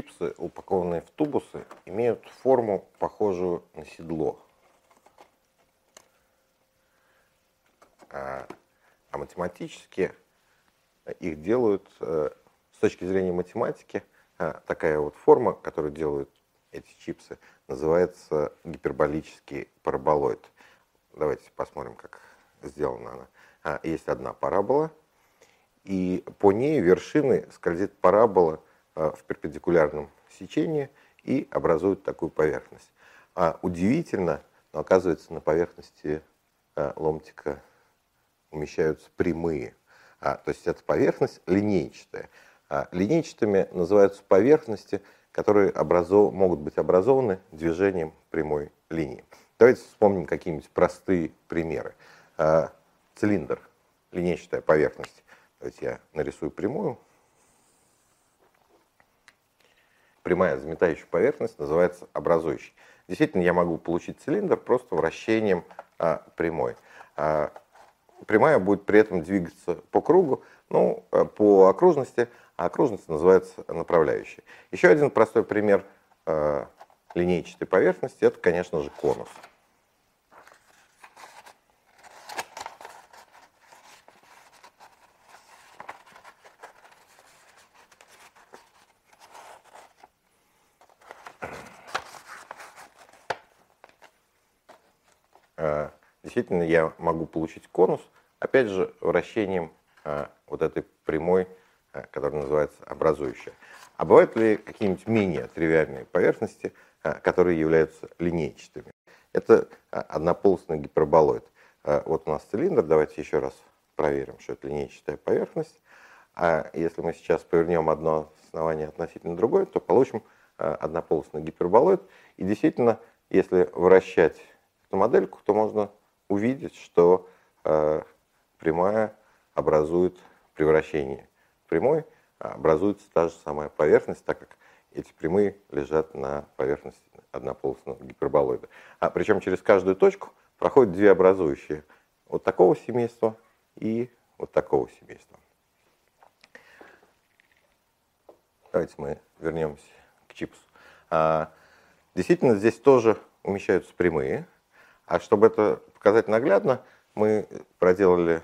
чипсы, упакованные в тубусы, имеют форму, похожую на седло. А, а математически их делают, э, с точки зрения математики, а, такая вот форма, которую делают эти чипсы, называется гиперболический параболоид. Давайте посмотрим, как сделана она. А, есть одна парабола, и по ней вершины скользит парабола в перпендикулярном сечении и образует такую поверхность. А удивительно, но оказывается на поверхности а, ломтика умещаются прямые. А, то есть эта поверхность линейчатая. А, линейчатыми называются поверхности, которые образов... могут быть образованы движением прямой линии. Давайте вспомним какие-нибудь простые примеры. А, цилиндр, линейчатая поверхность. Давайте я нарисую прямую. Прямая заметающая поверхность называется образующей. Действительно, я могу получить цилиндр просто вращением а, прямой. А, прямая будет при этом двигаться по кругу, ну, а, по окружности, а окружность называется направляющей. Еще один простой пример а, линейчатой поверхности – это, конечно же, конус. Действительно, я могу получить конус, опять же, вращением а, вот этой прямой, а, которая называется образующая. А бывают ли какие-нибудь менее тривиальные поверхности, которые являются линейчатыми? Это однополосный гиперболоид. Вот у нас цилиндр, давайте еще раз проверим, что это линейчатая поверхность. А если мы сейчас повернем одно основание относительно другое, то получим однополосный гиперболоид. И действительно, если вращать эту модельку, то можно увидеть, что э, прямая образует превращение прямой, образуется та же самая поверхность, так как эти прямые лежат на поверхности однополосного гиперболоида. А причем через каждую точку проходят две образующие. Вот такого семейства и вот такого семейства. Давайте мы вернемся к чипсу. А, действительно, здесь тоже умещаются прямые. А чтобы это показать наглядно, мы проделали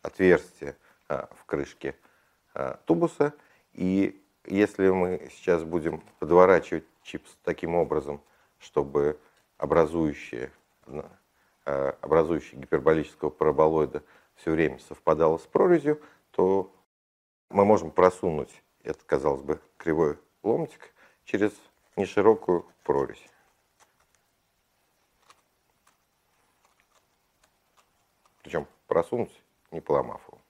отверстие а, в крышке а, тубуса. И если мы сейчас будем подворачивать чипс таким образом, чтобы образующее, а, образующее гиперболического параболоида все время совпадало с прорезью, то мы можем просунуть этот, казалось бы, кривой ломтик через неширокую прорезь. Причем просунуть, не поломав его.